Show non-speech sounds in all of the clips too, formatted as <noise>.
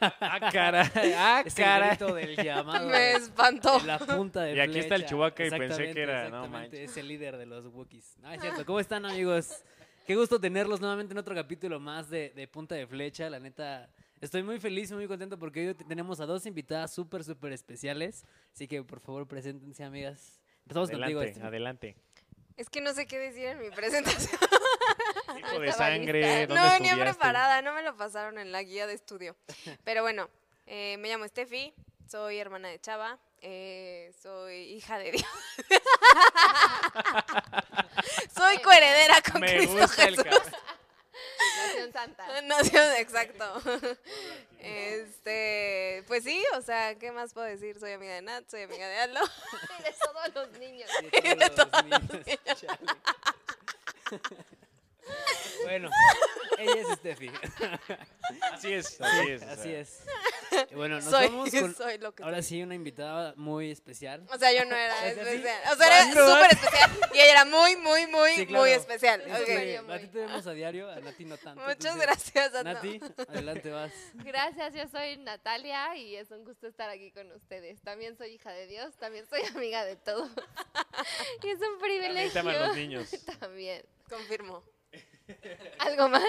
Ah, caray. Ah, Es el caray. grito del llamado. Me espantó. la punta de Y aquí está el flecha. Chewbacca y pensé que era, no manches. Es el líder de los Wookiees. No, es cierto. ¿Cómo están, amigos? Qué gusto tenerlos nuevamente en otro capítulo más de, de Punta de Flecha. La neta, estoy muy feliz y muy contento porque hoy te- tenemos a dos invitadas súper, súper especiales. Así que, por favor, preséntense, amigas. Empezamos contigo. Adelante, Steph. adelante. Es que no sé qué decir en mi presentación. De estaba sangre, lista. ¿dónde No venía estudiaste? preparada, no me lo pasaron en la guía de estudio. Pero bueno, eh, me llamo Steffi, soy hermana de Chava, eh, soy hija de Dios. <laughs> soy coheredera con Me Cristo gusta el Jesús. cabrón. Nación Santa. <laughs> Nació, exacto. Este, pues sí, o sea, ¿qué más puedo decir? Soy amiga de Nat, soy amiga de Aldo. <laughs> Y de todos los niños. De todos los niños. Bueno, ella es Steffi. Así es, así es. Así es. Bueno, nos soy, vamos <laughs> con soy lo que ahora soy. sí una invitada muy especial. O sea, yo no era O sea, sí. especial. O sea, era súper especial. Y ella era muy, muy, muy, Sí, muy claro. especial. Es Ok. que Ok. a ti te vemos a diario, a Nati no tanto. Muchas entonces, gracias, Ana. Nati, adelante vas. Gracias, yo soy Natalia y es un gusto estar aquí con ustedes. También soy hija de Dios, también soy amiga de todos. <laughs> Y es un También privilegio. aman los niños. <laughs> También. Confirmo. ¿Algo más?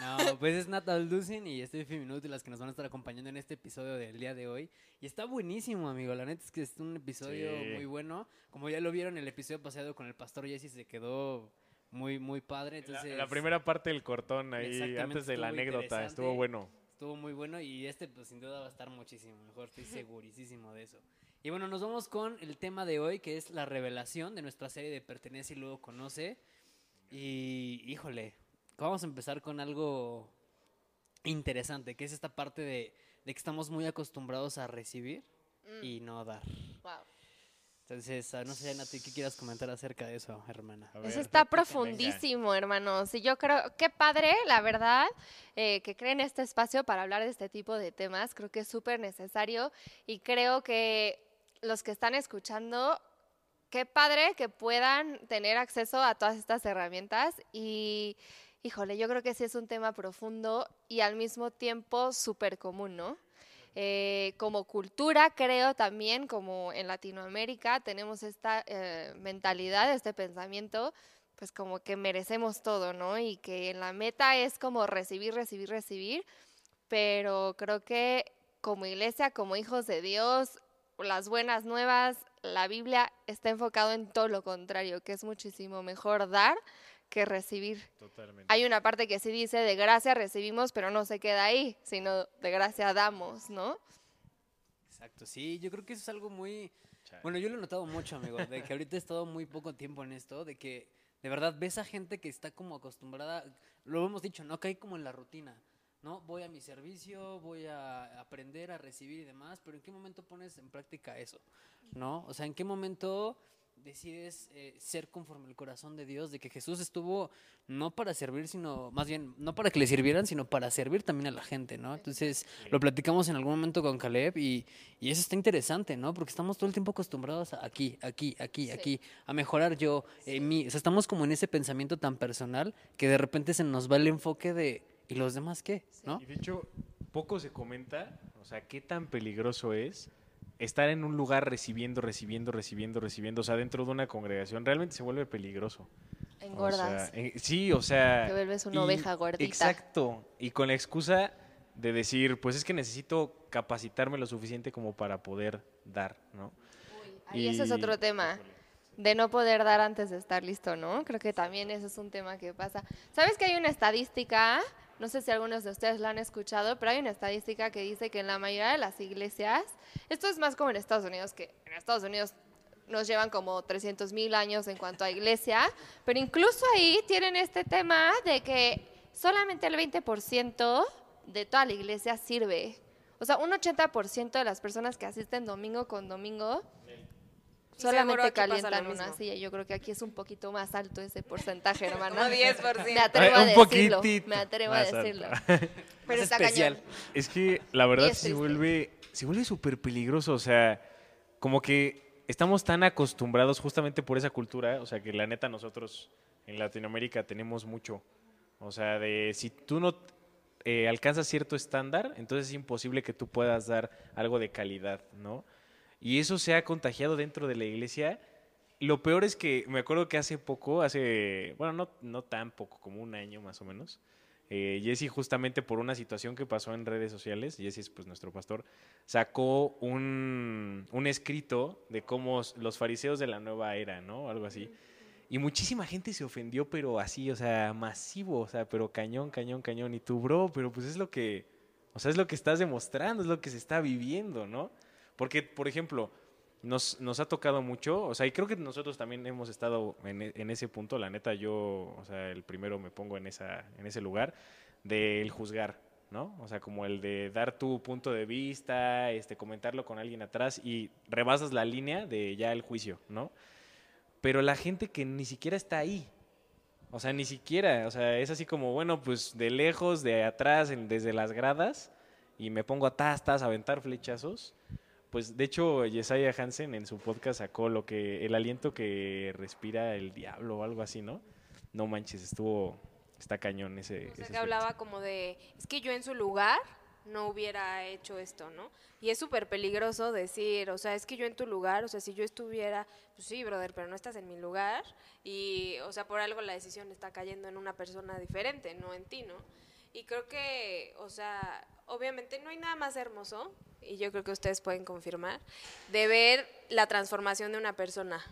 No, pues es Nata Alducin y estoy Minuto y las que nos van a estar acompañando en este episodio del día de hoy. Y está buenísimo, amigo. La neta es que es un episodio Sí. muy bueno. Como ya lo vieron, el episodio pasado con el pastor Jesse se quedó muy, muy padre. La, Entonces, la primera parte del cortón ahí, antes de la anécdota, estuvo bueno. Estuvo muy bueno y este pues sin duda va a estar muchísimo mejor, estoy segurísimo de eso. Y bueno, nos vamos con el tema de hoy que es la revelación de nuestra serie de Pertenece y luego conoce. Y híjole, vamos a empezar con algo interesante, que es esta parte de, de que estamos muy acostumbrados a recibir y no dar. Wow. Entonces, ah, no sé, Nati, ¿qué quieras comentar acerca de eso, hermana? A Eso está profundísimo, hermanos. Y yo creo, qué padre, la verdad, eh, que creen este espacio para hablar de este tipo de temas. Creo que es súper necesario y creo que los que están escuchando, qué padre que puedan tener acceso a todas estas herramientas y, híjole, yo creo que sí es un tema profundo y al mismo tiempo súper común, ¿no? Eh, como cultura, creo también, como en Latinoamérica, tenemos esta eh, mentalidad, este pensamiento, pues como que merecemos todo, ¿no? Y que la meta es como recibir, recibir, recibir, pero creo que como iglesia, como hijos de Dios, las buenas nuevas, la Biblia está enfocado en todo lo contrario, que es muchísimo mejor dar que recibir. Totalmente. Hay una parte que sí dice de gracia recibimos, pero no se queda ahí, sino de gracia damos, ¿no? Exacto, sí, yo creo que eso es algo muy... Chale. Bueno, yo lo he notado mucho, amigo, de que ahorita he estado muy poco tiempo en esto, de que de verdad ves a gente que está como acostumbrada, lo hemos dicho, ¿no? Cae como en la rutina, ¿no? Voy a mi servicio, voy a aprender a recibir y demás, pero ¿en qué momento pones en práctica eso? ¿No? O sea, ¿en qué momento decides eh, ser conforme el corazón de Dios, de que Jesús estuvo no para servir, sino más bien, no para que le sirvieran, sino para servir también a la gente, ¿no? Entonces, lo platicamos en algún momento con Caleb y, y eso está interesante, ¿no? Porque estamos todo el tiempo acostumbrados a aquí, aquí, aquí, Sí. aquí, a mejorar yo, en mí. O sea, estamos como en ese pensamiento tan personal que de repente se nos va el enfoque de, ¿y los demás qué? ¿no? Y de hecho, poco se comenta, o sea, qué tan peligroso es estar en un lugar recibiendo, recibiendo, recibiendo, recibiendo, o sea, dentro de una congregación, realmente se vuelve peligroso. O Engordas. sea, eh, sí, o sea... Te vuelves una y- oveja gordita. Exacto, y con la excusa de decir, pues es que necesito capacitarme lo suficiente como para poder dar, ¿no? Y ese es otro tema. De no poder dar antes de estar listo, ¿no? Creo que también eso es un tema que pasa. ¿Sabes que hay una estadística? No sé si algunos de ustedes la han escuchado, pero hay una estadística que dice que en la mayoría de las iglesias, esto es más como en Estados Unidos, que en Estados Unidos nos llevan como 300 mil años en cuanto a iglesia, pero incluso ahí tienen este tema de que solamente el 20% de toda la iglesia sirve. O sea, un 80% de las personas que asisten domingo con domingo solamente calientan una silla. Yo creo que aquí es un poquito más alto ese porcentaje, hermana. Como 10%. Me atrevo a un decirlo. poquitito Me atrevo a decirlo. <laughs> Pero Es está especial. cañón. Es que la verdad se vuelve, se vuelve súper peligroso, o sea, como que estamos tan acostumbrados justamente por esa cultura, o sea, que la neta nosotros en Latinoamérica tenemos mucho, o sea, de si tú no, eh, alcanzas cierto estándar, entonces es imposible que tú puedas dar algo de calidad, ¿no? Y eso se ha contagiado dentro de la iglesia. Lo peor es que me acuerdo que hace poco, hace, bueno, no, no tan poco, como un año más o menos, eh, Jesse justamente por una situación que pasó en redes sociales, Jesse es pues nuestro pastor, sacó un, un escrito de cómo los fariseos de la nueva era, ¿no? Algo así. Y muchísima gente se ofendió, pero así, o sea, masivo, o sea, pero cañón, cañón, cañón. Y tú, bro, pero pues es lo que, o sea, es lo que estás demostrando, es lo que se está viviendo, ¿no? Porque, por ejemplo, nos, nos ha tocado mucho, o sea, y creo que nosotros también hemos estado en, e- en ese punto, la neta, yo, o sea, el primero me pongo en, esa, en ese lugar, del juzgar, ¿no? O sea, como el de dar tu punto de vista, este, comentarlo con alguien atrás y rebasas la línea de ya el juicio, ¿no? Pero la gente que ni siquiera está ahí, o sea, ni siquiera, o sea, es así como, bueno, pues de lejos, de atrás, desde las gradas, y me pongo a tas, a aventar flechazos. Pues de hecho, Yesaya Hansen en su podcast sacó lo que, el aliento que respira el diablo o algo así, ¿no? No manches, estuvo, está cañón ese. O sea, ese que hablaba como de, es que yo en su lugar no hubiera hecho esto, ¿no? Y es súper peligroso decir, o sea, es que yo en tu lugar, o sea, si yo estuviera, pues sí, brother, pero no estás en mi lugar y, o sea, por algo la decisión está cayendo en una persona diferente, no en ti, ¿no? Y creo que, o sea, obviamente no hay nada más hermoso, y yo creo que ustedes pueden confirmar, de ver la transformación de una persona.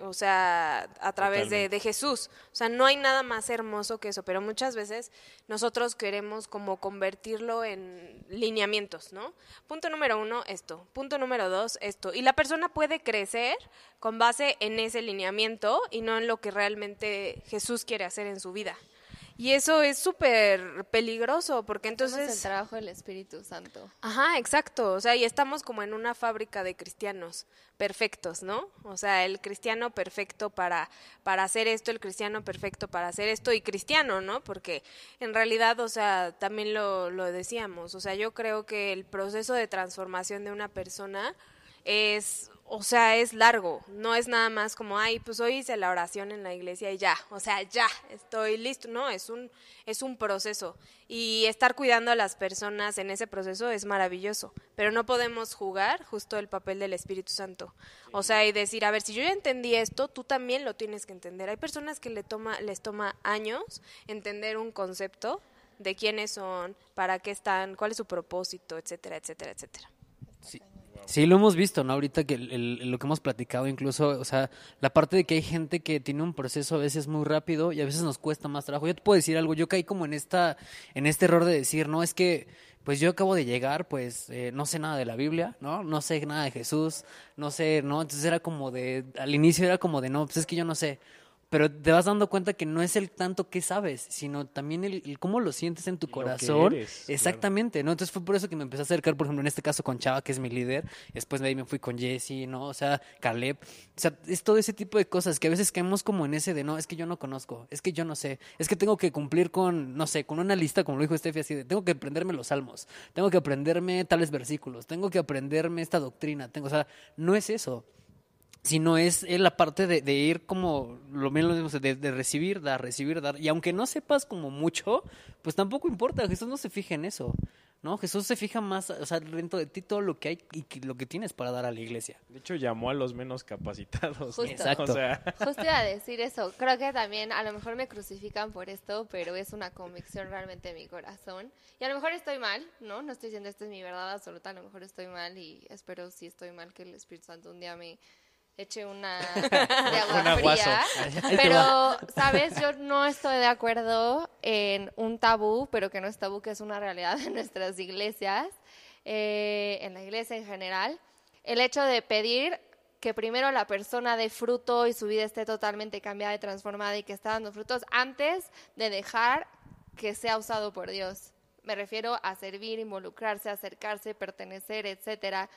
O sea, a través de, de Jesús. O sea, no hay nada más hermoso que eso, pero muchas veces nosotros queremos como convertirlo en lineamientos, ¿no? Punto número uno, esto. Punto número dos, esto. Y la persona puede crecer con base en ese lineamiento y no en lo que realmente Jesús quiere hacer en su vida. Y eso es súper peligroso, porque Entonces, el entonces... trabajo del Espíritu Santo. Ajá, exacto. O sea, y estamos como en una fábrica de cristianos perfectos, ¿no? O sea, el cristiano perfecto para, para hacer esto, el cristiano perfecto para hacer esto y cristiano, ¿no? Porque en realidad, o sea, también lo, lo decíamos, o sea, yo creo que el proceso de transformación de una persona es, o sea, es largo, no es nada más como, ay, pues hoy hice la oración en la iglesia y ya, o sea, ya, estoy listo, no, es un, es un proceso y estar cuidando a las personas en ese proceso es maravilloso, pero no podemos jugar justo el papel del Espíritu Santo, o sea, y decir, a ver, si yo ya entendí esto, tú también lo tienes que entender. Hay personas que le toma, les toma años entender un concepto de quiénes son, para qué están, cuál es su propósito, etcétera, etcétera, etcétera. Sí. Sí, lo hemos visto, ¿no? Ahorita que el- el- lo que hemos platicado, incluso, o sea, la parte de que hay gente que tiene un proceso a veces muy rápido y a veces nos cuesta más trabajo. Yo te puedo decir algo, yo caí como en esta, en este error de decir, no, es que, pues yo acabo de llegar, pues eh, no sé nada de la Biblia, ¿no? No sé nada de Jesús, no sé, ¿no? Entonces era como de, al inicio era como de, no, pues es que yo no sé. Pero te vas dando cuenta que no es el tanto que sabes, sino también el, el cómo lo sientes en tu Lo que corazón. claro. Exactamente, ¿no? Entonces fue por eso que me empecé a acercar, por ejemplo, en este caso con Chava, que es mi líder. Después de ahí me fui con Jesse, ¿no? O sea, Caleb. O sea, es todo ese tipo de cosas que a veces caemos como en ese de, no, es que yo no conozco, es que yo no sé, es que tengo que cumplir con, no sé, con una lista, como lo dijo Steffi, así de, tengo que aprenderme los salmos, tengo que aprenderme tales versículos, tengo que aprenderme esta doctrina, tengo, o sea, no es eso sino es la parte de, de ir como lo mismo de, de recibir, dar, recibir, dar. Y aunque no sepas como mucho, pues tampoco importa, Jesús no se fija en eso, ¿no? Jesús se fija más, o sea, dentro de ti todo lo que hay y que- lo que tienes para dar a la iglesia. De hecho, llamó a los menos capacitados. ¿no? Justo. Exacto. O sea, <laughs> Justo iba a decir eso. Creo que también a lo mejor me crucifican por esto, pero es una convicción realmente de mi corazón. Y a lo mejor estoy mal, ¿no? No estoy diciendo esta es mi verdad absoluta, a lo mejor estoy mal y espero si estoy mal que el Espíritu Santo un día me eche una <laughs> de agua fría. Pero, <laughs> ¿sabes? Yo no estoy de acuerdo en un tabú, pero que no es tabú, que es una realidad en nuestras iglesias, eh, en la iglesia en general. El hecho de pedir que primero la persona dé fruto y su vida esté totalmente cambiada y transformada y que está dando frutos antes de dejar que sea usado por Dios. Me refiero a servir, involucrarse, acercarse, pertenecer, etcétera.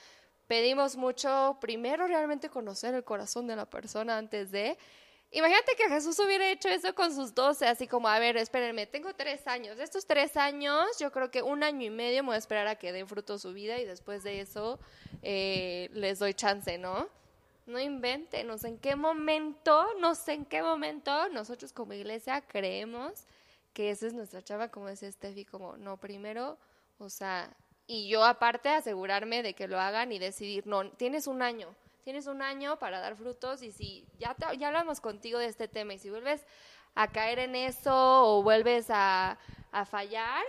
Pedimos mucho primero realmente conocer el corazón de la persona antes de Imagínate que Jesús hubiera hecho eso con sus doce, así como, a ver, espérenme, tengo tres años. De estos tres años, yo creo que un año y medio me voy a esperar a que den fruto su vida y después de eso eh, les doy chance, ¿no? No inventen, en qué momento, no sé en qué momento nosotros como iglesia creemos que esa es nuestra chava, como decía Steffi, como no, primero, o sea, y yo aparte asegurarme de que lo hagan y decidir, no, tienes un año, tienes un año para dar frutos y si ya, te- ya hablamos contigo de este tema y si vuelves a caer en eso o vuelves a, a fallar,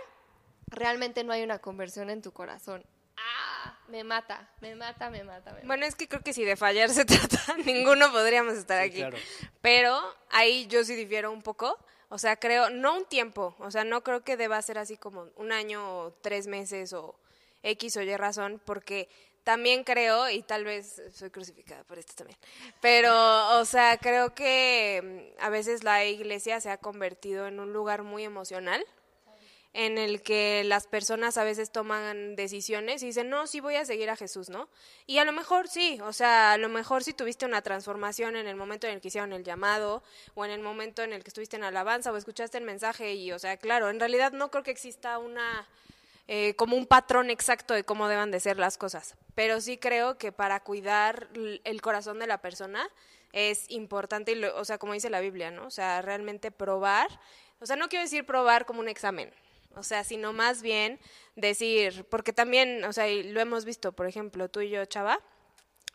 realmente no hay una conversión en tu corazón. Ah, me mata, me mata, me mata, me mata. Bueno, es que creo que si de fallar se <laughs> trata, ninguno podríamos estar Sí, aquí. claro. Pero ahí yo sí difiero un poco. O sea, creo, no un tiempo, o sea, no creo que deba ser así como un año o tres meses o X o Y razón, porque también creo, y tal vez soy crucificada por esto también, pero, o sea, creo que mm, a veces la iglesia se ha convertido en un lugar muy emocional en el que las personas a veces toman decisiones y dicen, no, sí voy a seguir a Jesús, ¿no? Y a lo mejor sí, o sea, a lo mejor si tuviste una transformación en el momento en el que hicieron el llamado o en el momento en el que estuviste en alabanza o escuchaste el mensaje y, o sea, claro, en realidad no creo que exista una, eh, como un patrón exacto de cómo deben de ser las cosas, pero sí creo que para cuidar el corazón de la persona es importante, y lo- o sea, como dice la Biblia, ¿no? O sea, realmente probar, o sea, no quiero decir probar como un examen, o sea, sino más bien decir, porque también, o sea, y lo hemos visto, por ejemplo, tú y yo, Chava,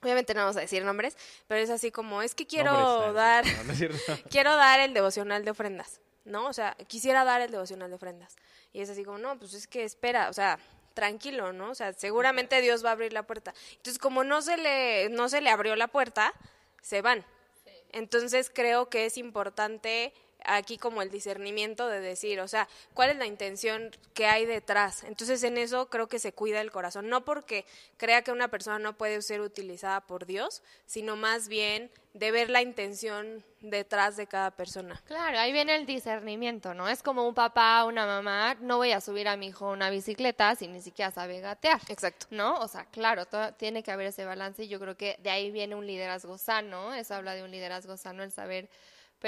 obviamente no vamos a decir nombres, pero es así como, es que quiero ah, dar, no, no <laughs> quiero dar el devocional de ofrendas, ¿no? O sea, quisiera dar el devocional de ofrendas. Y es así como, no, pues es que espera, o sea, tranquilo, ¿no? O sea, seguramente Dios va a abrir la puerta. Entonces, como no se le, no se le abrió la puerta, se van. Entonces, creo que es importante aquí como el discernimiento de decir, o sea, cuál es la intención que hay detrás. Entonces, en eso creo que se cuida el corazón, no porque crea que una persona no puede ser utilizada por Dios, sino más bien de ver la intención detrás de cada persona. Claro, ahí viene el discernimiento, ¿no? Es como un papá, una mamá, no voy a subir a mi hijo una bicicleta si ni siquiera sabe gatear. Exacto. ¿No? O sea, claro, to- tiene que haber ese balance y yo creo que de ahí viene un liderazgo sano, eso habla de un liderazgo sano, el saber,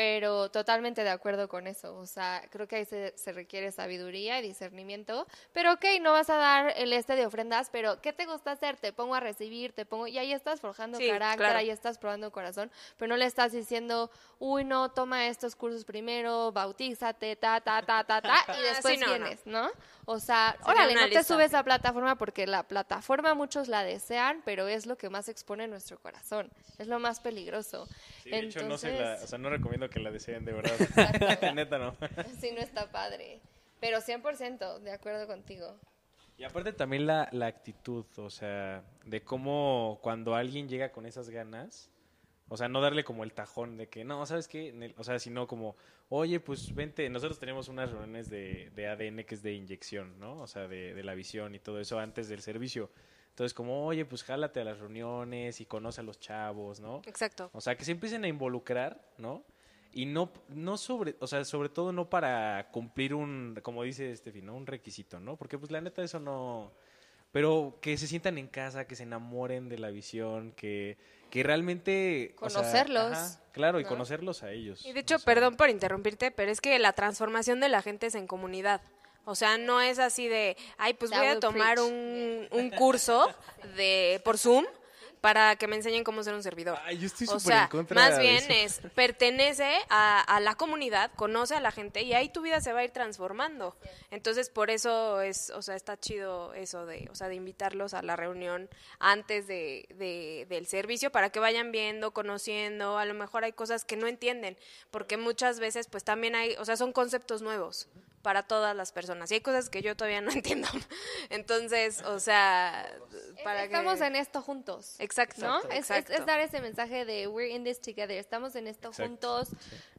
pero totalmente de acuerdo con eso, o sea, creo que ahí se, se requiere sabiduría y discernimiento, pero ok, no vas a dar el este de ofrendas, pero ¿qué te gusta hacer? Te pongo a recibir, te pongo, y ahí estás forjando Sí, carácter, claro. ahí estás probando corazón, pero no le estás diciendo, uy, no, toma estos cursos primero, bautízate, ta, ta, ta, ta, ta, y <laughs> después Sí, no, no. vienes, ¿no? O sea, Sería órale, no te lista. subes a plataforma porque la plataforma muchos la desean, pero es lo que más expone nuestro corazón, es lo más peligroso. Sí, de hecho, no, se la, Entonces- o sea, no recomiendo que la deseen, de verdad. <laughs> <laughs> Neta, no. Sí, no está padre. Pero 100% de acuerdo contigo. Y aparte también la, la actitud, o sea, de cómo cuando alguien llega con esas ganas, o sea, no darle como el tajón de que, no, ¿sabes qué? O sea, sino como, oye, pues vente, nosotros tenemos unas reuniones de, de ADN que es de inyección, ¿no? O sea, de, de la visión y todo eso antes del servicio. Entonces, como, oye, pues jálate a las reuniones y conoce a los chavos, ¿no? Exacto. O sea, que se empiecen a involucrar, ¿no? Y no, no sobre, o sea, sobre todo no para cumplir un, como dice Estefi, ¿no? Un requisito, ¿no? Porque pues la neta eso no... Pero que se sientan en casa, que se enamoren de la visión, que, que realmente... o sea, Conocerlos, ajá, claro, y ¿no? conocerlos a ellos. Y de hecho, o sea, perdón por interrumpirte, pero es que la transformación de la gente es en comunidad. O sea, no es así de, ay, pues That voy a tomar un, un curso de por Zoom para que me enseñen cómo ser un servidor. Ay, yo estoy o sea, en contra más bien eso. es, pertenece a, a la comunidad, conoce a la gente y ahí tu vida se va a ir transformando. Entonces, por eso es, o sea, está chido eso de, o sea, de invitarlos a la reunión antes de, de- del servicio para que vayan viendo, conociendo, a lo mejor hay cosas que no entienden, porque muchas veces pues también hay, o sea, son conceptos nuevos para todas las personas y hay cosas que yo todavía no <laughs> entiendo. Entonces, o sea, para Estamos que... en esto juntos. Exacto, ¿no? Es- Es, dar ese mensaje de we're in this together, estamos en esto Exacto, juntos.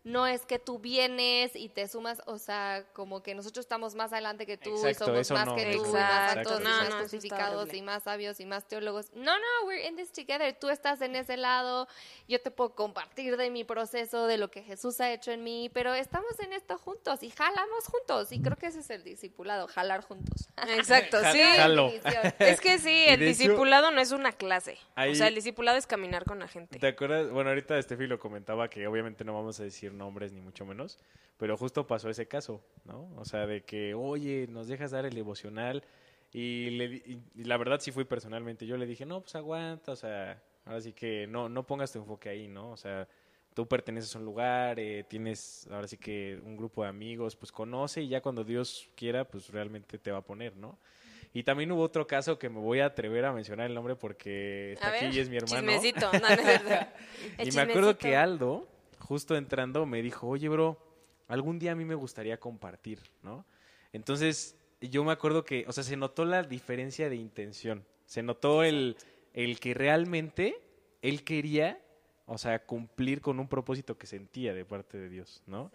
No es que tú vienes y te sumas, o sea, como que nosotros estamos más adelante que tú Exacto, y somos más no, que tú, más exacto, altos y no, más no, y más sabios y más teólogos. No, no, we're in this together. Tú estás en ese lado, yo te puedo compartir de mi proceso, de lo que Jesús ha hecho en mí, pero estamos en esto juntos y jalamos juntos. Y creo que ese es el discipulado, jalar juntos. Exacto, <laughs> sí. jalo. <laughs> Es que sí, el hecho- discipulado no es una clase. Ahí- O sea, el discipulado es caminar con la gente. ¿Te acuerdas? Bueno, ahorita Estefi lo comentaba que obviamente no vamos a decir nombres ni mucho menos, pero justo pasó ese caso, ¿no? O sea, de que, oye, nos dejas dar el devocional y, le, y la verdad sí fui personalmente. Yo le dije, no, pues aguanta, o sea, ahora sí que no, no pongas tu enfoque ahí, ¿no? O sea, tú perteneces a un lugar, eh, tienes ahora sí que un grupo de amigos, pues conoce y ya cuando Dios quiera, pues realmente te va a poner, ¿no? Y también hubo otro caso que me voy a atrever a mencionar el nombre porque está A ver, aquí y es mi hermano. Chismecito. No, no es <laughs> verdad. Y me acuerdo que. Aldo, justo entrando, me dijo, oye, bro, algún día a mí me gustaría compartir, ¿no? Entonces, yo me acuerdo que, o sea, se notó la diferencia de intención. Se notó el, el que realmente él quería, o sea, cumplir con un propósito que sentía de parte de Dios, ¿no?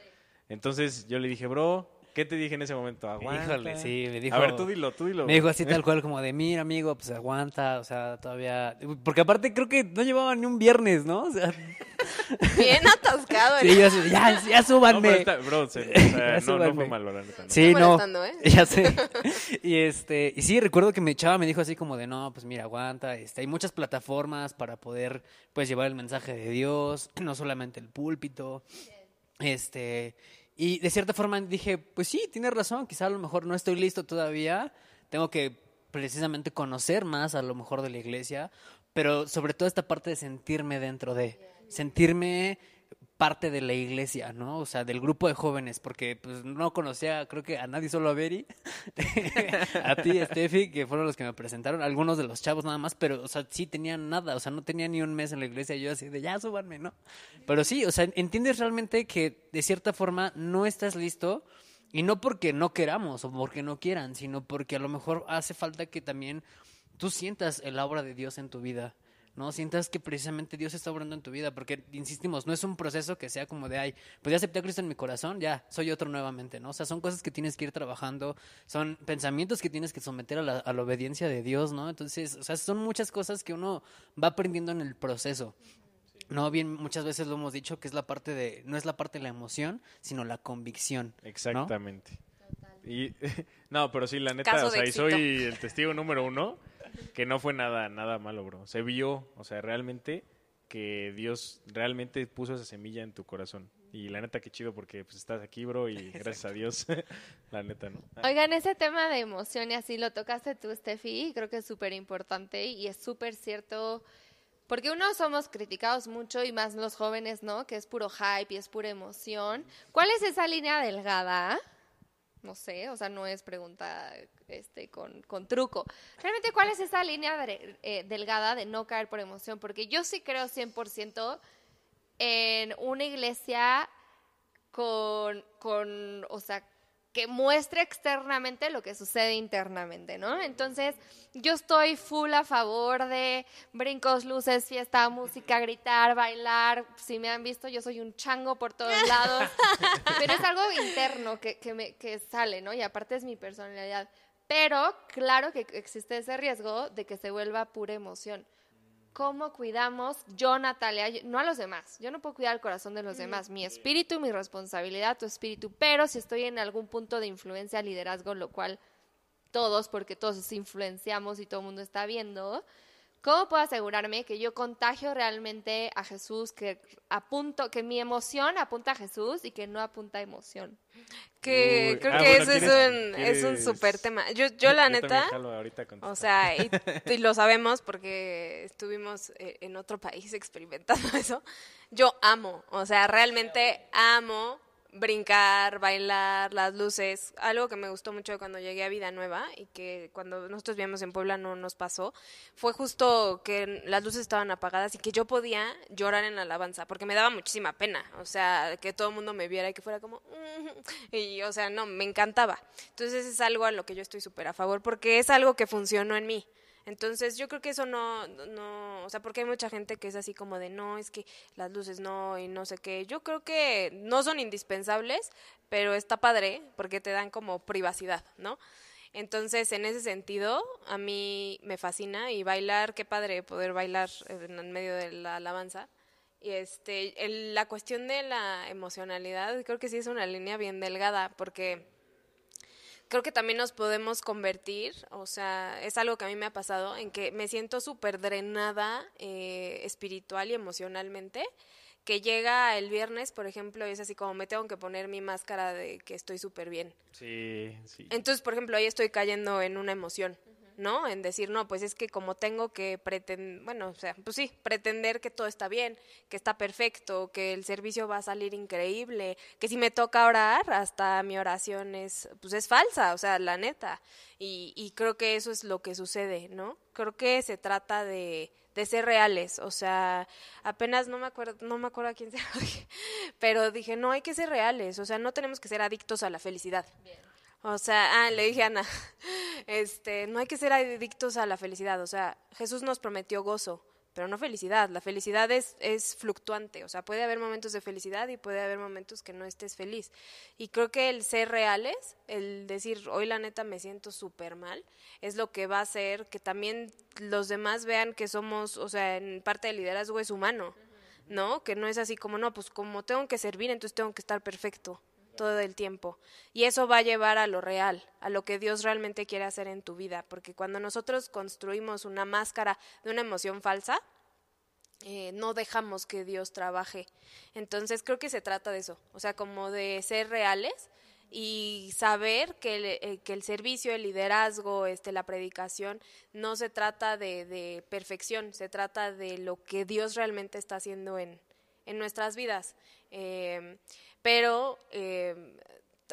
Entonces, yo le dije, bro, ¿qué te dije en ese momento? Aguanta. Híjole, sí, me dijo. A ver, tú dilo, tú dilo. Me dijo así tal cual como de, mira amigo, pues aguanta, o sea, todavía... Porque aparte creo que no llevaba ni un viernes, ¿no? O sea, <laughs> Bien atascado. sí, yo ya, ya No, súbanme. está- bro, se- o sea, <laughs> no, no fue malo, la neta. ¿no? Sí, no. ¿eh? <laughs> Ya sé. Y este, y sí, recuerdo que mi chava me dijo así como de, no, pues mira, aguanta, este, hay muchas plataformas para poder, pues, llevar el mensaje de Dios, <clears throat> no solamente el púlpito. Este, y de cierta forma dije, pues sí, tienes razón, quizá a lo mejor no estoy listo todavía, tengo que precisamente conocer más a lo mejor de la iglesia, pero sobre todo esta parte de sentirme dentro de, sentirme parte de la iglesia, ¿no? O sea, del grupo de jóvenes, porque pues no conocía, creo que a nadie, solo a Beri, <laughs> a ti, a Steffi, que fueron los que me presentaron, algunos de los chavos nada más, pero, o sea, sí tenían nada, o sea, no tenía ni un mes en la iglesia, yo así de, ya, súbanme, ¿no? Pero sí, o sea, entiendes realmente que de cierta forma no estás listo, y no porque no queramos o porque no quieran, sino porque a lo mejor hace falta que también tú sientas la obra de Dios en tu vida. ¿No? Sientas que precisamente Dios está obrando en tu vida, porque, insistimos, no es un proceso que sea como de, ay, pues ya acepté a Cristo en mi corazón, ya, soy otro nuevamente, ¿no? O sea, son cosas que tienes que ir trabajando, son pensamientos que tienes que someter a la, a la obediencia de Dios, ¿no? Entonces, o sea, son muchas cosas que uno va aprendiendo en el proceso. No, bien, muchas veces lo hemos dicho que es la parte de, no es la parte de la emoción, sino la convicción. ¿no? Exactamente. Y, <laughs> no, pero sí, la neta, Caso o sea, y soy el testigo número uno que no fue nada, nada malo, bro. Se vio, o sea, realmente que Dios realmente puso esa semilla en tu corazón. Y la neta, qué chido porque pues estás aquí, bro, y <laughs> gracias a Dios, <laughs> la neta, ¿no? Oigan, ese tema de emoción y así lo tocaste tú, Steffi, y creo que es súper importante y es súper cierto, porque uno somos criticados mucho y más los jóvenes, ¿no? Que es puro hype y es pura emoción. ¿Cuál es esa línea delgada? No sé, o sea, no es pregunta este, con, con truco. Realmente, ¿cuál es esa línea eh, delgada de no caer por emoción? Porque yo sí creo 100% en una iglesia con, con, o sea, que muestre externamente lo que sucede internamente, ¿no? Entonces, yo estoy full a favor de brincos, luces, fiesta, música, gritar, bailar. Si me han visto, yo soy un chango por todos <laughs> lados. Pero es algo interno que, que, me, que sale, ¿no? Y aparte es mi personalidad. Pero claro que existe ese riesgo de que se vuelva pura emoción. ¿Cómo cuidamos yo, Natalia, yo- no a los demás? Yo no puedo cuidar el corazón de los demás, mi espíritu, mi responsabilidad, tu espíritu, pero si estoy en algún punto de influencia, liderazgo, lo cual todos, porque todos influenciamos y todo el mundo está viendo, ¿cómo puedo asegurarme que yo contagio realmente a Jesús, que apunto, que mi emoción apunta a Jesús y que no apunta a emoción? Que Uy, creo ah, que bueno, eso es ¿quieres- un, es un súper tema. Yo, yo la neta, o sea, y, <laughs> y lo sabemos porque estuvimos eh, en otro país <laughs> experimentando eso. Yo amo, o sea, realmente amo brincar, bailar, las luces. Algo que me gustó mucho cuando llegué a Vida Nueva y que cuando nosotros vivíamos en Puebla no nos pasó, fue justo que las luces estaban apagadas y que yo podía llorar en la alabanza porque me daba muchísima pena, o sea, que todo el mundo me viera y que fuera como "Mm", <laughs> y o sea, no, me encantaba. Entonces es algo a lo que yo estoy súper a favor porque es algo que funcionó en mí. Entonces yo creo que eso no, no, o sea, porque hay mucha gente que es así como de, no, es que las luces no y no sé qué. Yo creo que no son indispensables, pero está padre porque te dan como privacidad, ¿no? Entonces, en ese sentido, a mí me fascina y bailar, qué padre poder bailar en medio de la alabanza. Y este, el- la cuestión de la emocionalidad, creo que sí es una línea bien delgada, porque creo que también nos podemos convertir, o sea, es algo que a mí me ha pasado, en que me siento súper drenada eh, espiritual y emocionalmente, que llega el viernes, por ejemplo, y es así como me tengo que poner mi máscara de que estoy súper bien. Sí, sí. Entonces, por ejemplo, ahí estoy cayendo en una emoción. ¿No? En decir, no, pues es que como tengo que pretender, bueno, o sea, pues sí, pretender que todo está bien, que está perfecto, que el servicio va a salir increíble, que si me toca orar, hasta mi oración es, pues es falsa, o sea, la neta. Y, y creo que eso es lo que sucede, ¿no? Creo que se trata de, de ser reales, o sea, apenas no me acuerdo, no me acuerdo a quién se <laughs> pero dije, no, hay que ser reales, o sea, no tenemos que ser adictos a la felicidad. O sea, ah, le dije a Ana, <laughs> este, no hay que ser adictos a la felicidad, o sea, Jesús nos prometió gozo, pero no felicidad. La felicidad es, es fluctuante, o sea, puede haber momentos de felicidad y puede haber momentos que no estés feliz. Y creo que el ser reales, el decir, hoy la neta me siento súper mal, es lo que va a hacer que también los demás vean que somos, o sea, en parte del liderazgo es humano, ¿no? Que no es así como, no, pues como tengo que servir, entonces tengo que estar perfecto todo el tiempo. Y eso va a llevar a lo real, a lo que Dios realmente quiere hacer en tu vida, porque cuando nosotros construimos una máscara de una emoción falsa, eh, no dejamos que Dios trabaje. Entonces creo que se trata de eso, o sea, como de ser reales y saber que el, eh, que el servicio, el liderazgo, este, la predicación, no se trata de, de perfección, se trata de lo que Dios realmente está haciendo en, en nuestras vidas. Eh, pero eh,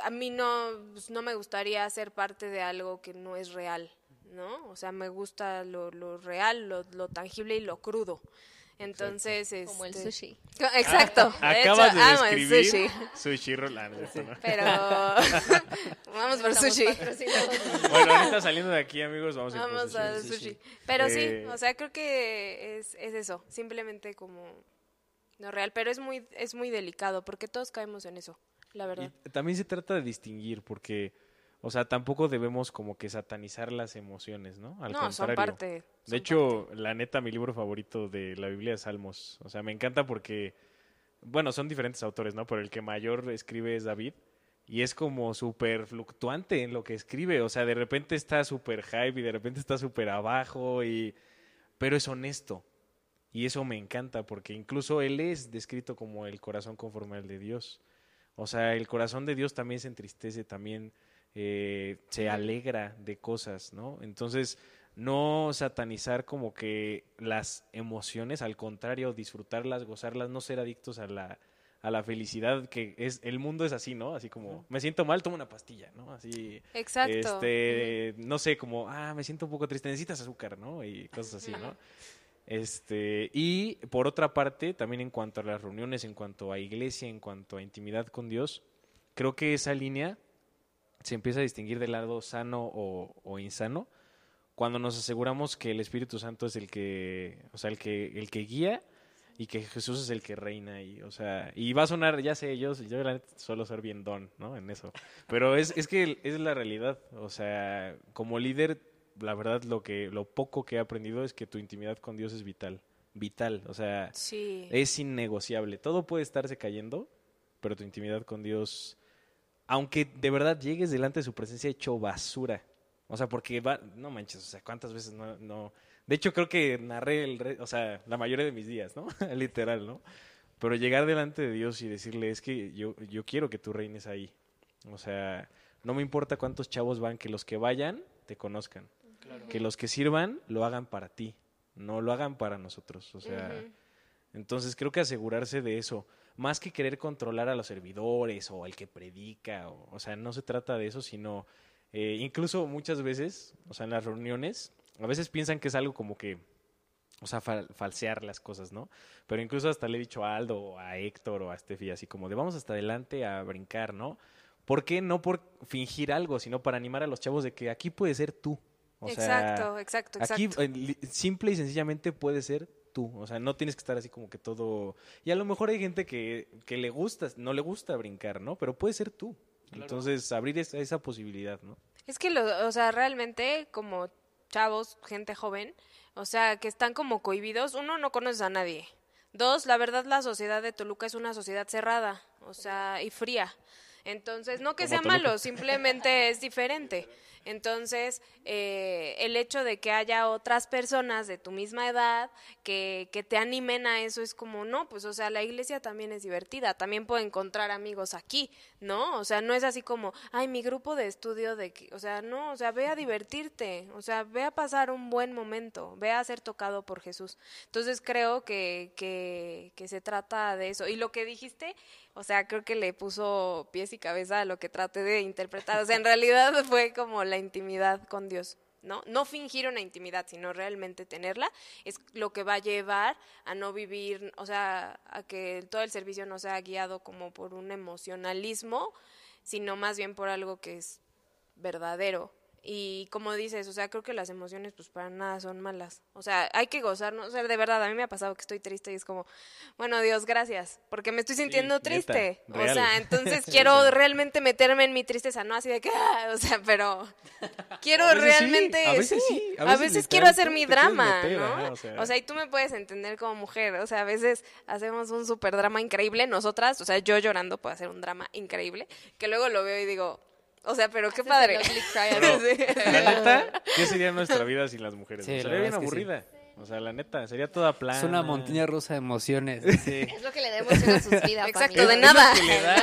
a mí no, pues, no me gustaría ser parte de algo que no es real, ¿no? O sea, me gusta lo, lo real, lo, lo tangible y lo crudo. Entonces, Como el este- sushi. Exacto. Ah, <laughs> de acabas hecho, de amo el sushi. sushi Rolando. Pero <laughs> vamos por sushi. Bueno, ahorita saliendo de aquí, amigos, vamos a ir por Vamos sushi. al sushi. Pero Eh, sí, o sea, creo que es, es eso, simplemente como no real, pero es muy es muy delicado porque todos caemos en eso, la verdad. Y también se trata de distinguir, porque, o sea, tampoco debemos como que satanizar las emociones, ¿no? Al no, son contrario. parte. De son hecho, la neta, mi libro favorito de la Biblia es Salmos. O sea, me encanta porque, bueno, son diferentes autores, ¿no? Pero el que mayor escribe es David. Y es como súper fluctuante en lo que escribe. O sea, de repente está súper hype y de repente está súper abajo. Y... Pero es honesto. Y eso me encanta porque incluso él es descrito como el corazón conforme al de Dios. O sea, el corazón de Dios también se entristece, también eh, se alegra de cosas, ¿no? Entonces, no satanizar como que las emociones, al contrario, disfrutarlas, gozarlas, no ser adictos a la, a la felicidad, que es, el mundo es así, ¿no? Así como, me siento mal, tomo una pastilla, ¿no? Así, Exacto. este, no sé, como, ah, me siento un poco triste, necesitas azúcar, ¿no? Y cosas así, ¿no? Este, y por otra parte, también en cuanto a las reuniones, en cuanto a iglesia, en cuanto a intimidad con Dios, creo que esa línea se empieza a distinguir del lado sano o, o insano cuando nos aseguramos que el Espíritu Santo es el que, o sea, el que, el que guía y que Jesús es el que reina y, o sea, y va a sonar, ya sé, yo, yo suelo ser bien don, ¿no? En eso. Pero es, es que es la realidad, o sea, como líder, la verdad, lo que, lo poco que he aprendido es que tu intimidad con Dios es vital, vital, o sea, Sí. es innegociable. Todo puede estarse cayendo, pero tu intimidad con Dios, aunque de verdad llegues delante de su presencia hecho basura, o sea, porque va, no manches, o sea, cuántas veces no, no, de hecho creo que narré el, re- o sea, la mayoría de mis días, ¿no? <laughs> Literal, ¿no? Pero llegar delante de Dios y decirle, es que yo, yo quiero que tú reines ahí, o sea, no me importa cuántos chavos van, que los que vayan te conozcan, que los que sirvan lo hagan para ti, no lo hagan para nosotros, o sea, entonces creo que asegurarse de eso, más que querer controlar a los servidores o al que predica, o, o sea, no se trata de eso, sino eh, incluso muchas veces, o sea, en las reuniones, a veces piensan que es algo como que, o sea, fal- falsear las cosas, ¿no? Pero incluso hasta le he dicho a Aldo, o a Héctor o a Steffi, así como de vamos hasta adelante a brincar, ¿no? ¿Por qué? No por fingir algo, sino para animar a los chavos de que aquí puede ser tú. O sea, exacto, exacto, exacto. Aquí, simple y sencillamente puede ser tú. O sea, no tienes que estar así como que todo. Y a lo mejor hay gente que, que le gusta, no le gusta brincar, ¿no? Pero puede ser tú. Entonces, abrir esa, esa posibilidad, ¿no? Es que, lo, o sea, realmente como chavos, gente joven, o sea, que están como cohibidos, uno, no conoces a nadie. Dos, la verdad, la sociedad de Toluca es una sociedad cerrada, o sea, y fría. Entonces, no que Como sea Toluca. malo, simplemente es diferente. Entonces, eh, el hecho de que haya otras personas de tu misma edad que, que te animen a eso es como, no, pues, o sea, la iglesia también es divertida, también puedo encontrar amigos aquí, ¿no? O sea, no es así como, ay, mi grupo de estudio de, que-". o sea, no, o sea, ve a divertirte, o sea, ve a pasar un buen momento, ve a ser tocado por Jesús. Entonces, creo que, que, que se trata de eso. Y lo que dijiste, o sea, creo que le puso pies y cabeza a lo que traté de interpretar. O sea, en realidad <laughs> fue como la intimidad con Dios, ¿no? No fingir una intimidad, sino realmente tenerla, es lo que va a llevar a no vivir, o sea, a que todo el servicio no sea guiado como por un emocionalismo, sino más bien por algo que es verdadero. Y como dices, o sea, creo que las emociones pues para nada son malas. O sea, hay que gozarnos. O sea, de verdad, a mí me ha pasado que estoy triste y es como, bueno, Dios, gracias, porque me estoy sintiendo triste. O sea, entonces <laughs> quiero realmente meterme en mi tristeza, no así de que, ah, o sea, pero <laughs> quiero A veces sí, realmente, a veces sí, a a veces quiero hacer mi drama, meter, ¿no? ajá, o o, sea. sea. y tú me puedes entender como mujer, o sea, a veces hacemos un super drama increíble, nosotras, o sea, yo llorando puedo hacer un drama increíble, que luego lo veo y digo, o sea, pero qué padre. Pero, la <laughs> neta, ¿qué sería nuestra vida sin las mujeres? Sí, güey? la sería bien sí. aburrida. O sea, la neta, sería toda plana. Es una montaña rusa de emociones. Sí. Es lo que le da emoción a sus vidas. Exacto, de es nada. lo que le da-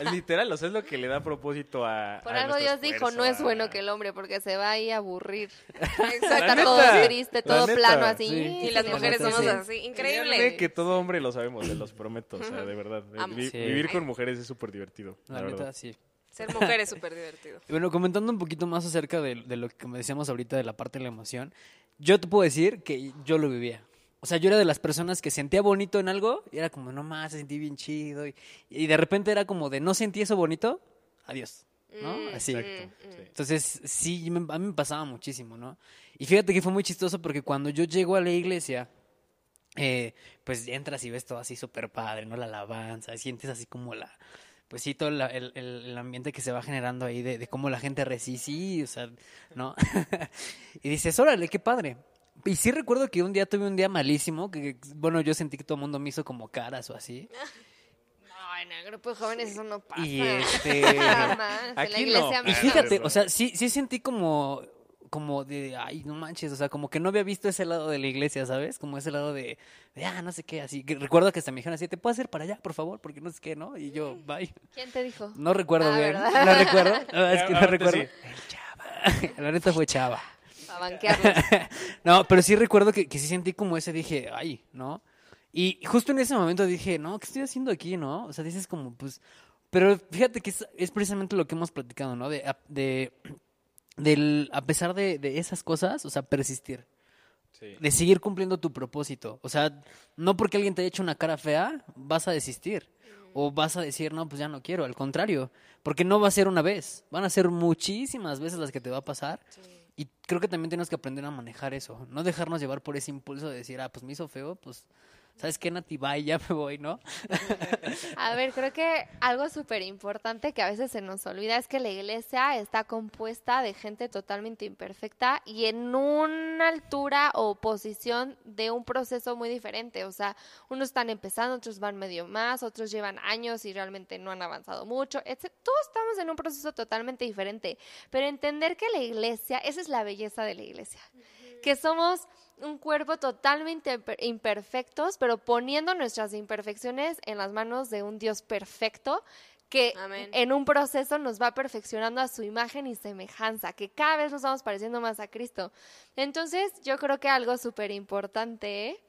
Hello. literal, o sea, es lo que le da propósito a. Por a algo Dios dijo, no es a- bueno que el hombre, porque se va ahí a aburrir. <laughs> Neta, todo triste, todo neta, plano así. sí. Y las La mujeres neta, somos sí. así, Créanme increíble. que todo hombre lo sabemos, se los prometo. O sea, de verdad. Amo. Vi- Sí. Vivir con mujeres es súper divertido. La, La verdad. sí. Ser mujer es súper divertido. Y <laughs> Bueno, comentando un poquito más acerca de, de lo que me decíamos ahorita de la parte de la emoción, yo te puedo decir que yo lo vivía. O sea, yo era de las personas que sentía bonito en algo y era como, no más, se sentí bien chido. Y, y de repente era como de, no sentí eso bonito, adiós. ¿No? Mm, Así. Exacto. sí. Entonces, sí, me- a mí me pasaba muchísimo, ¿no? Y fíjate que fue muy chistoso porque cuando yo llego a la iglesia, eh, pues entras y ves todo así súper padre, ¿no? La alabanza, sientes así como la, pues sí, todo la- el, el- ambiente que se va generando ahí de, de cómo la gente recibe, sí, o sea, ¿no? <laughs> y dices, órale, qué padre. Y sí recuerdo que un día tuve un día malísimo, que, bueno, yo sentí que todo el mundo me hizo como caras o así. No, en el grupo de jóvenes eso no pasa. Y este... <laughs> Jamás. En la Aquí no. iglesia Y fíjate, o sea, sí, sí sentí como, como de, ay, no manches, o sea, como que no había visto ese lado de la iglesia, ¿sabes? Como ese lado de, de ah, no sé qué, así. Recuerdo que hasta me dijeron así, ¿te puedo hacer para allá, por favor? Porque no sé qué, ¿no? Y yo, bye. ¿Quién te dijo? No recuerdo Ah, bien, ¿verdad? no recuerdo, verdad es <laughs> que no recuerdo. sí. El chava, <laughs> la neta fue chava. Para banquearlos. <laughs> No, pero sí recuerdo que, que sí sentí como ese, dije, ay, ¿no? Y justo en ese momento dije, no, ¿qué estoy haciendo aquí, no? O sea, dices como, pues, pero fíjate que es, es precisamente lo que hemos platicado, ¿no? De, a- de, del, a pesar de, de esas cosas, o sea, persistir, Sí. de seguir cumpliendo tu propósito. O sea, no porque alguien te haya hecho una cara fea, vas a desistir. O vas a decir, no, pues ya no quiero. Al contrario, porque no va a ser una vez, van a ser muchísimas veces las que te va a pasar. Y creo que también tenemos que aprender a manejar eso, no dejarnos llevar por ese impulso de decir, ah, pues me hizo feo, pues, ¿sabes qué, Nati? Ya me voy, ¿no? <laughs> A ver, creo que algo súper importante que a veces se nos olvida es que la iglesia está compuesta de gente totalmente imperfecta y en una altura o posición de un proceso muy diferente. O sea, unos están empezando, otros van medio más, otros llevan años y realmente no han avanzado mucho. etc. Todos estamos en un proceso totalmente diferente. Pero entender que la iglesia, esa es la belleza de la iglesia, que somos un cuerpo totalmente imper- imperfectos, pero poniendo nuestras imperfecciones en las manos de un Dios perfecto que Amén. en un proceso nos va perfeccionando a su imagen y semejanza, que cada vez nos vamos pareciendo más a Cristo. Entonces, yo creo que algo súper importante,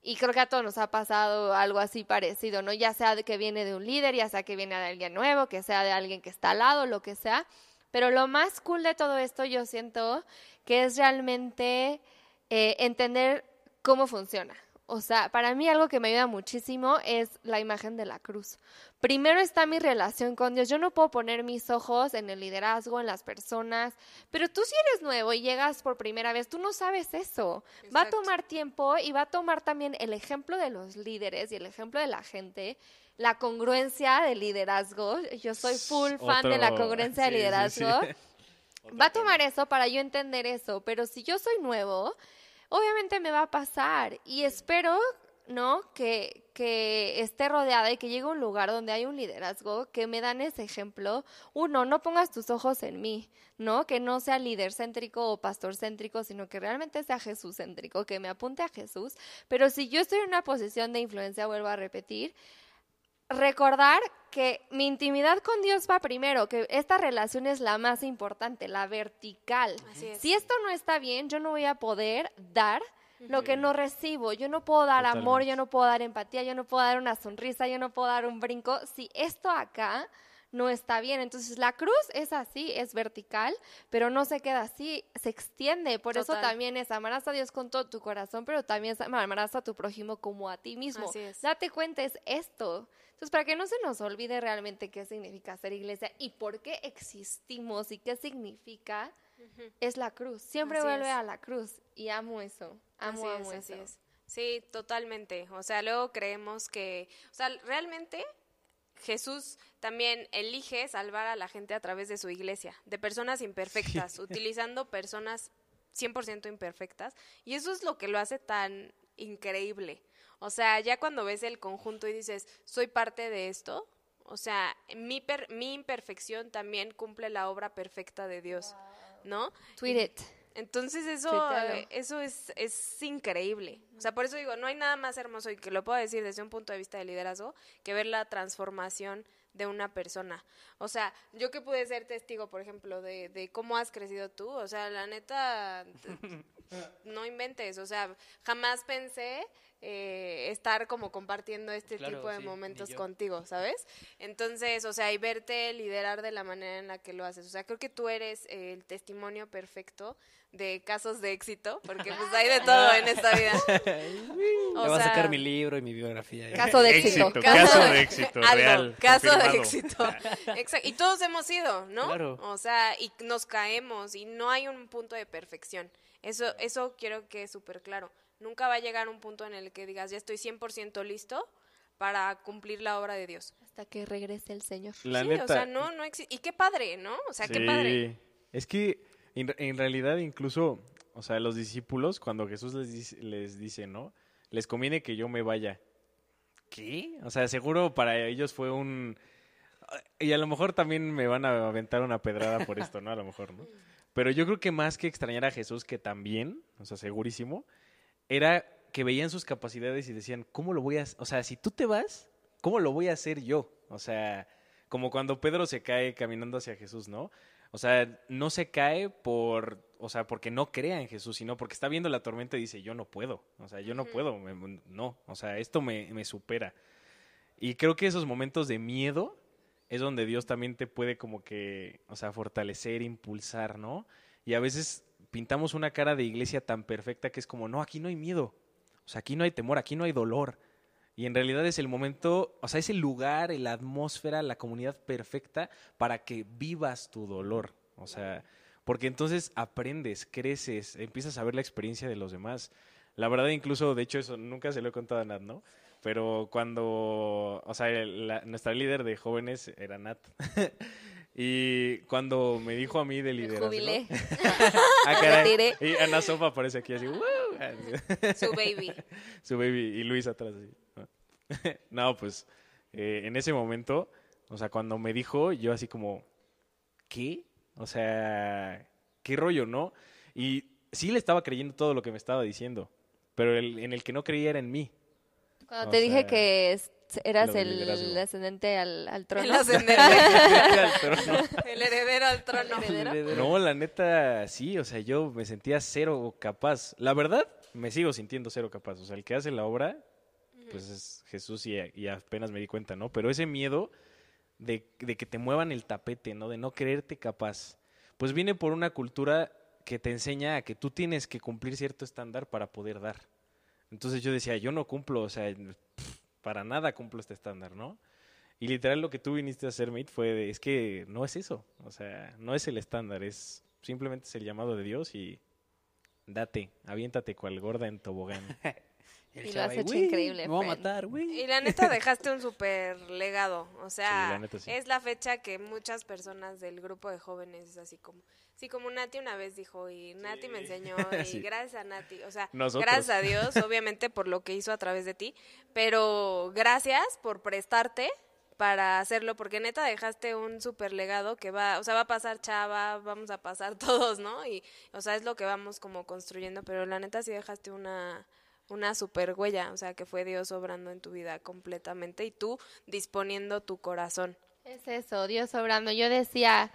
y creo que a todos nos ha pasado algo así parecido, ¿no? Ya sea de que viene de un líder, ya sea que viene de alguien nuevo, que sea de alguien que está al lado, lo que sea. Pero lo más cool de todo esto, yo siento que es realmente eh, entender cómo funciona. O sea, para mí algo que me ayuda muchísimo es la imagen de la cruz. Primero está mi relación con Dios. Yo no puedo poner mis ojos en el liderazgo, en las personas, pero tú si eres nuevo y llegas por primera vez, tú no sabes eso. Va a tomar tiempo y va a tomar también el ejemplo de los líderes y el ejemplo de la gente, la congruencia del liderazgo. Yo soy full fan de la congruencia del <laughs> sí, sí, sí. Va a tema. tomar eso para yo entender eso, pero si yo soy nuevo, obviamente me va a pasar y espero ¿no? Que, que esté rodeada y que llegue a un lugar donde hay un liderazgo, que me dan ese ejemplo. Uno, no pongas tus ojos en mí, ¿no? Que no sea líder céntrico o pastor céntrico, sino que realmente sea Jesús céntrico, que me apunte a Jesús. Pero si yo estoy en una posición de influencia, vuelvo a repetir, recordar que mi intimidad con Dios va primero, que esta relación es la más importante, la vertical. Así es. Si esto no está bien, yo no voy a poder dar lo que no recibo. Yo no puedo dar amor, yo no puedo dar empatía, yo no puedo dar una sonrisa, yo no puedo dar un brinco. Si esto acá no está bien. Entonces la cruz es así, es vertical, pero no se queda así, se extiende. Por eso también es amarás a Dios con todo tu corazón, pero también amarás a tu prójimo como a ti mismo. Así es. Date cuenta, es esto. Entonces, para que no se nos olvide realmente qué significa ser iglesia y por qué existimos y qué significa, es la cruz. Siempre Así vuelve es. a la cruz y amo eso. Amo, así amo es, eso. es. Sí, totalmente. O sea, luego creemos que, o sea, realmente Jesús también elige salvar a la gente a través de su iglesia, de personas imperfectas, <laughs> utilizando personas 100% imperfectas. Y eso es lo que lo hace tan increíble. O sea, ya cuando ves el conjunto y dices, soy parte de esto, o sea, mi, per- mi imperfección también cumple la obra perfecta de Dios, ¿no? Tweet it. Entonces eso, eh, eso es, es increíble. O sea, por eso digo, no hay nada más hermoso y que lo puedo decir desde un punto de vista de liderazgo que ver la transformación de una persona. O sea, yo que pude ser testigo, por ejemplo, de, de cómo has crecido tú, o sea, la neta, <laughs> no inventes, o sea, jamás pensé eh, estar como compartiendo este Claro, tipo de sí, momentos contigo, ¿sabes? Entonces, o sea, y verte liderar de la manera en la que lo haces. O sea, creo que tú eres eh, el testimonio perfecto de casos de éxito, porque pues hay de todo en esta vida. <laughs> O Me va a sea, sacar mi libro y mi biografía. Caso de éxito. Éxito, caso de éxito, algo, real, caso de éxito. <laughs> Exacto. Y todos hemos ido, ¿no? Claro. O sea, y nos caemos y no hay un punto de perfección. Eso, eso quiero que es súper claro. Nunca va a llegar un punto en el que digas, ya estoy 100% listo para cumplir la obra de Dios. Hasta que regrese el Señor. La sí, neta. o sea, no, no existe. Y qué padre, ¿no? O sea, qué padre. Es que en, en realidad incluso, o sea, los discípulos, cuando Jesús les dice, les dice, ¿no? Les conviene que yo me vaya. ¿Qué? O sea, seguro para ellos fue un... Y a lo mejor también me van a aventar una pedrada por esto, ¿no? A lo mejor, ¿no? <laughs> Pero yo creo que más que extrañar a Jesús, que también, o sea, segurísimo, era que veían sus capacidades y decían, ¿cómo lo voy a...? hacer? O sea, si tú te vas, ¿cómo lo voy a hacer yo? O sea, como cuando Pedro se cae caminando hacia Jesús, ¿no? O sea, no se cae por, o sea, porque no crea en Jesús, sino porque está viendo la tormenta y dice, yo no puedo, o sea, yo no puedo, me- no, o sea, esto me, me supera. Y creo que esos momentos de miedo es donde Dios también te puede como que, o sea, fortalecer, impulsar, ¿no? Y a veces pintamos una cara de iglesia tan perfecta que es como, no, aquí no hay miedo, o sea, aquí no hay temor, aquí no hay dolor. Y en realidad es el momento, o sea, es el lugar, la atmósfera, la comunidad perfecta para que vivas tu dolor. O sea, porque entonces aprendes, creces, empiezas a ver la experiencia de los demás. La verdad, incluso, de hecho, eso nunca se lo he contado a Nat, ¿no? Pero cuando, o sea, la- nuestra líder de jóvenes era Nat. <laughs> y cuando me dijo a mí de Me liderazgo... jubilé. <laughs> ah, caray. Y Ana Sofa aparece aquí así, "Woo". Su baby. <laughs> su baby y Luis atrás. así, ¿no? no, pues eh, en ese momento, o sea, cuando me dijo, yo así como, ¿qué? O sea, ¿qué rollo, no? Y sí le estaba creyendo todo lo que me estaba diciendo, pero el, en el que no creía era en mí. Cuando O te dije que eras <laughs> el, ascendente al, al <laughs> trono. El ascendente. Pero no. El heredero al trono. No, la neta, sí, o sea, yo me sentía cero capaz. La verdad, me sigo sintiendo cero capaz. O sea, el que hace la obra, pues es Jesús y, y apenas me di cuenta, ¿no? Pero ese miedo de, de que te muevan el tapete, ¿no? De no creerte capaz, pues viene por una cultura que te enseña a que tú tienes que cumplir cierto estándar para poder dar. Entonces yo decía, yo no cumplo, o sea, para nada cumplo este estándar, ¿no? Y literal lo que tú viniste a hacer, mate, fue de, es que no es eso, o sea, no es el estándar, es simplemente es el llamado de Dios y date, aviéntate cual gorda en tobogán. <laughs> El Y lo has hecho "Güey, increíble, Me voy a Fren". matar, güey. Y la neta <laughs> dejaste un super legado. O sea, Sí, la neta sí. es la fecha que muchas personas del grupo de jóvenes es así como. Sí, como Nati una vez dijo, y Nati me enseñó, <laughs> y Sí. gracias a Nati. O sea, Nosotros. gracias a Dios, <laughs> obviamente, por lo que hizo a través de ti. Pero gracias por prestarte para hacerlo, porque neta dejaste un super legado que va, o sea, va a pasar Chava, vamos a pasar todos, ¿no? Y, o sea, es lo que vamos como construyendo, pero la neta sí dejaste una, una super huella, o sea, que fue Dios obrando en tu vida completamente y tú disponiendo tu corazón. Es eso, Dios obrando. Yo decía,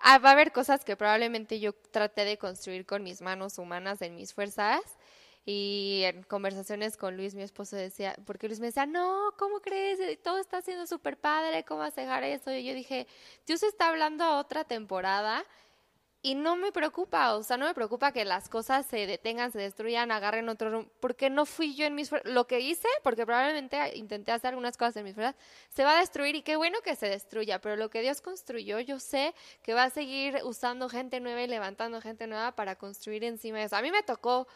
ah, va a haber cosas que probablemente yo traté de construir con mis manos humanas, en mis fuerzas. Y en conversaciones con Luis, mi esposo decía, porque Luis me decía, no, ¿cómo crees? Todo está siendo súper padre, ¿cómo vas a dejar eso? Y yo dije, Dios está hablando a otra temporada y no me preocupa, o sea, no me preocupa que las cosas se detengan, se destruyan, agarren otro rumbo, porque no fui yo en mis. Lo que hice, porque probablemente intenté hacer algunas cosas en mis fuerzas, se va a destruir y qué bueno que se destruya, pero lo que Dios construyó, yo sé que va a seguir usando gente nueva y levantando gente nueva para construir encima de eso. A mí me tocó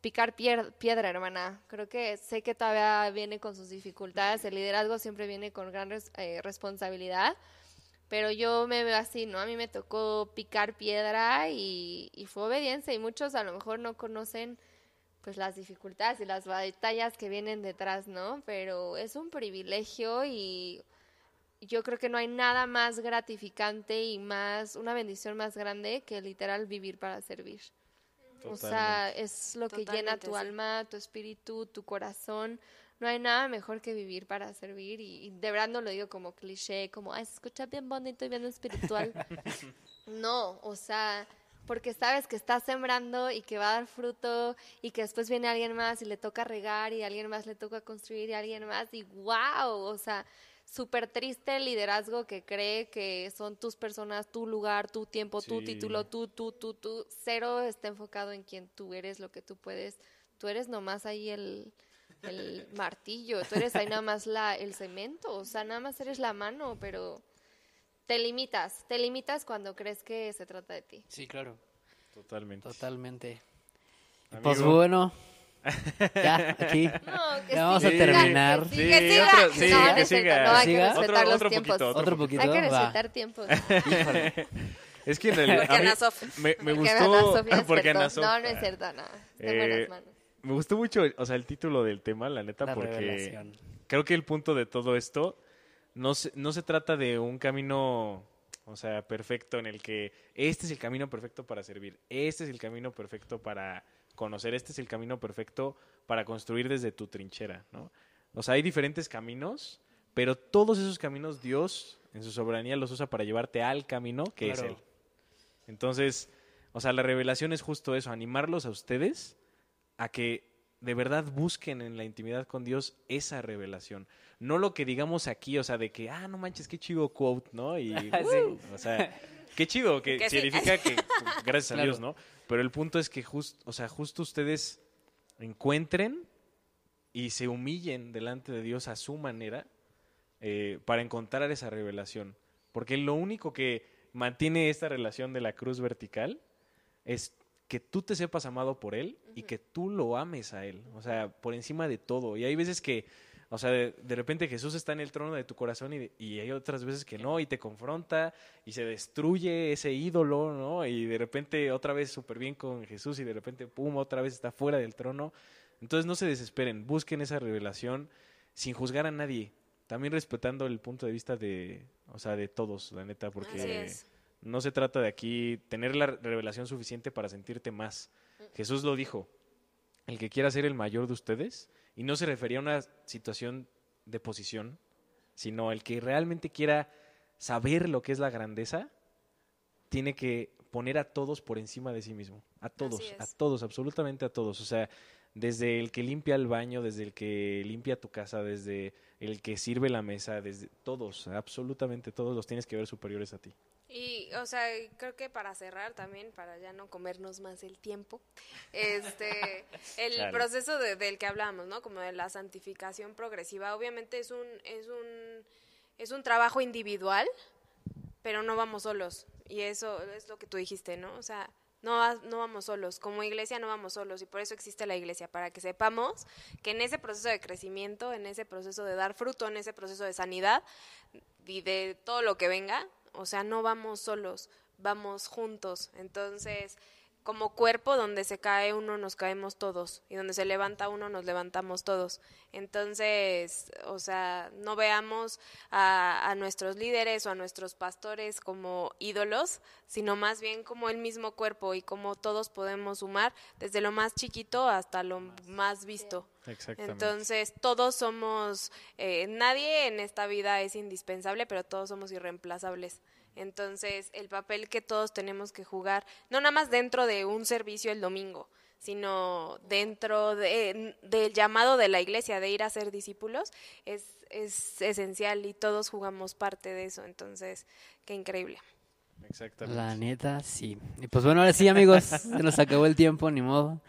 picar piedra, hermana. Creo que sé que todavía viene con sus dificultades, el liderazgo siempre viene con gran res- eh, responsabilidad. Pero yo me veo así, ¿no? A mí me tocó picar piedra y, y fue obediencia y muchos a lo mejor no conocen pues las dificultades y las batallas que vienen detrás, ¿no? Pero es un privilegio y yo creo que no hay nada más gratificante y más, una bendición más grande que literal vivir para servir. O sea, es lo que llena tu sí. alma, tu espíritu, tu corazón. No hay nada mejor que vivir para servir y, y de verdad no lo digo como cliché, como, ay, se escucha bien bonito y bien espiritual. <laughs> no, o sea, porque sabes que estás sembrando y que va a dar fruto y que después viene alguien más y le toca regar y a alguien más le toca construir y a alguien más y wow, o sea, súper triste el liderazgo que cree que son tus personas, tu lugar, tu tiempo, tu título, tú, tú, tú, tú. Cero está enfocado en quién tú eres, lo que tú puedes. Tú eres nomás ahí el, el martillo, tú eres ahí nada más la, el cemento, o sea, nada más eres la mano, pero te limitas, te limitas cuando crees que se trata de ti. Sí, claro, Totalmente. totalmente. Amigo. Pues bueno, ya, aquí. <laughs> No, que Ya vamos a siga, terminar. que Sí, que siga. otro- sí, no, que siga. no, hay ¿Siga? que respetar Otro- los otro tiempos. poquito, Otro poquito. Hay que va. respetar tiempos. <laughs> Híjole. Es que en realidad Porque a mí Ana Sof. me, me Porque gustó Ana porque despertó. Ana Sof- No, no es cierto, no. Eh, buenas manos. Me gustó mucho, o sea, el título del tema, la neta, La porque revelación. creo que el punto de todo esto no se, no se trata de un camino, o sea, perfecto en el que este es el camino perfecto para servir, este es el camino perfecto para conocer, este es el camino perfecto para construir desde tu trinchera, ¿no? O sea, hay diferentes caminos, pero todos esos caminos Dios en su soberanía los usa para llevarte al camino que es. Él. Entonces, o sea, la revelación es justo eso, animarlos a ustedes a que de verdad busquen en la intimidad con Dios esa revelación. No lo que digamos aquí, o sea, de que, ah, no manches, qué chido quote, ¿no? Y, <laughs> uh, o sea, qué chido, que, Que sí. significa que, gracias a. Dios, ¿no? Pero el punto es que justo, o sea, justo ustedes encuentren y se humillen delante de Dios a su manera eh, para encontrar esa revelación. Porque lo único que mantiene esta relación de la cruz vertical es que tú te sepas amado por Él y que tú lo ames a Él, o sea, por encima de todo. Y hay veces que, o sea, de, de repente Jesús está en el trono de tu corazón y, y hay otras veces que no, y te confronta y se destruye ese ídolo, ¿no? Y de repente otra vez súper bien con Jesús y de repente, pum, otra vez está fuera del trono. Entonces no se desesperen, busquen esa revelación sin juzgar a nadie, también respetando el punto de vista de, o sea, de todos, la neta, porque Así es. No se trata de aquí tener la revelación suficiente para sentirte más. Jesús lo dijo, el que quiera ser el mayor de ustedes, y no se refería a una situación de posición, sino el que realmente quiera saber lo que es la grandeza, tiene que poner a todos por encima de sí mismo, a todos, a todos, absolutamente a todos, o sea, desde el que limpia el baño, desde el que limpia tu casa, desde el que sirve la mesa, desde todos, absolutamente todos los tienes que ver superiores a ti. Y, o sea, creo que para cerrar también, para ya no comernos más el tiempo, este, <laughs> el proceso de- del que hablamos, ¿no? Como de la santificación progresiva, obviamente es un, es un, es un trabajo individual, pero no vamos solos. Y eso es lo que tú dijiste, ¿no? O sea, No, no vamos solos, como iglesia no vamos solos y por eso existe la iglesia, para que sepamos que en ese proceso de crecimiento, en ese proceso de dar fruto, en ese proceso de sanidad y de todo lo que venga, o sea, no vamos solos, vamos juntos. Entonces, como cuerpo, donde se cae uno, nos caemos todos y donde se levanta uno, nos levantamos todos. Entonces, o sea, no veamos a, a nuestros líderes o a nuestros pastores como ídolos, sino más bien como el mismo cuerpo y como todos podemos sumar desde lo más chiquito hasta lo más visto. Exactamente. Entonces, todos somos, eh, nadie en esta vida es indispensable, pero todos somos irreemplazables. Entonces, el papel que todos tenemos que jugar, no nada más dentro de un servicio el domingo, sino dentro de, del llamado de la iglesia de ir a ser discípulos, es, es esencial y todos jugamos parte de eso. Entonces, qué increíble. Exactamente. La neta, sí. Y pues bueno, ahora sí, amigos, <laughs> se nos acabó el tiempo, ni modo.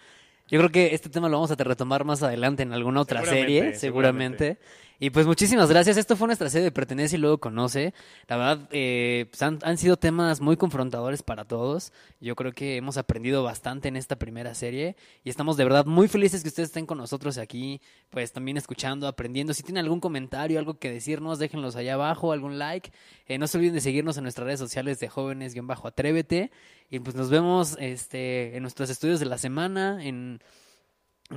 Yo creo que este tema lo vamos a retomar más adelante en alguna otra Seguramente, serie, seguramente. Y pues muchísimas gracias. Esto fue nuestra serie de Pertenece y luego Conoce. La verdad, eh, pues han, sido temas muy confrontadores para todos. Yo creo que hemos aprendido bastante en esta primera serie y estamos de verdad muy felices que ustedes estén con nosotros aquí, pues también escuchando, aprendiendo. Si tienen algún comentario, algo que decirnos, déjenlos allá abajo, algún like. Eh, no se olviden de seguirnos en nuestras redes sociales de jóvenes-atrévete. Y pues nos vemos este, en nuestros estudios de la semana, en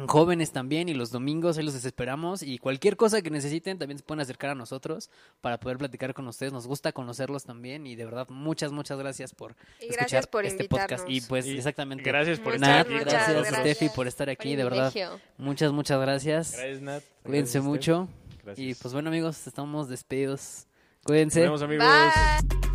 jóvenes también, y los domingos, ahí los esperamos. Y cualquier cosa que necesiten, también se pueden acercar a nosotros para poder platicar con ustedes. Nos gusta conocerlos también. Y de verdad, muchas, muchas gracias por Y escuchar gracias por este podcast. Y pues Y exactamente. Gracias por Muchas, estar aquí. muchas gracias, gracias. Steffi, por estar aquí, de verdad. Muchas, muchas gracias. Gracias, Nat. Cuídense Gracias, mucho. Y pues bueno, amigos, estamos despedidos. Cuídense. Nos vemos, amigos. Bye.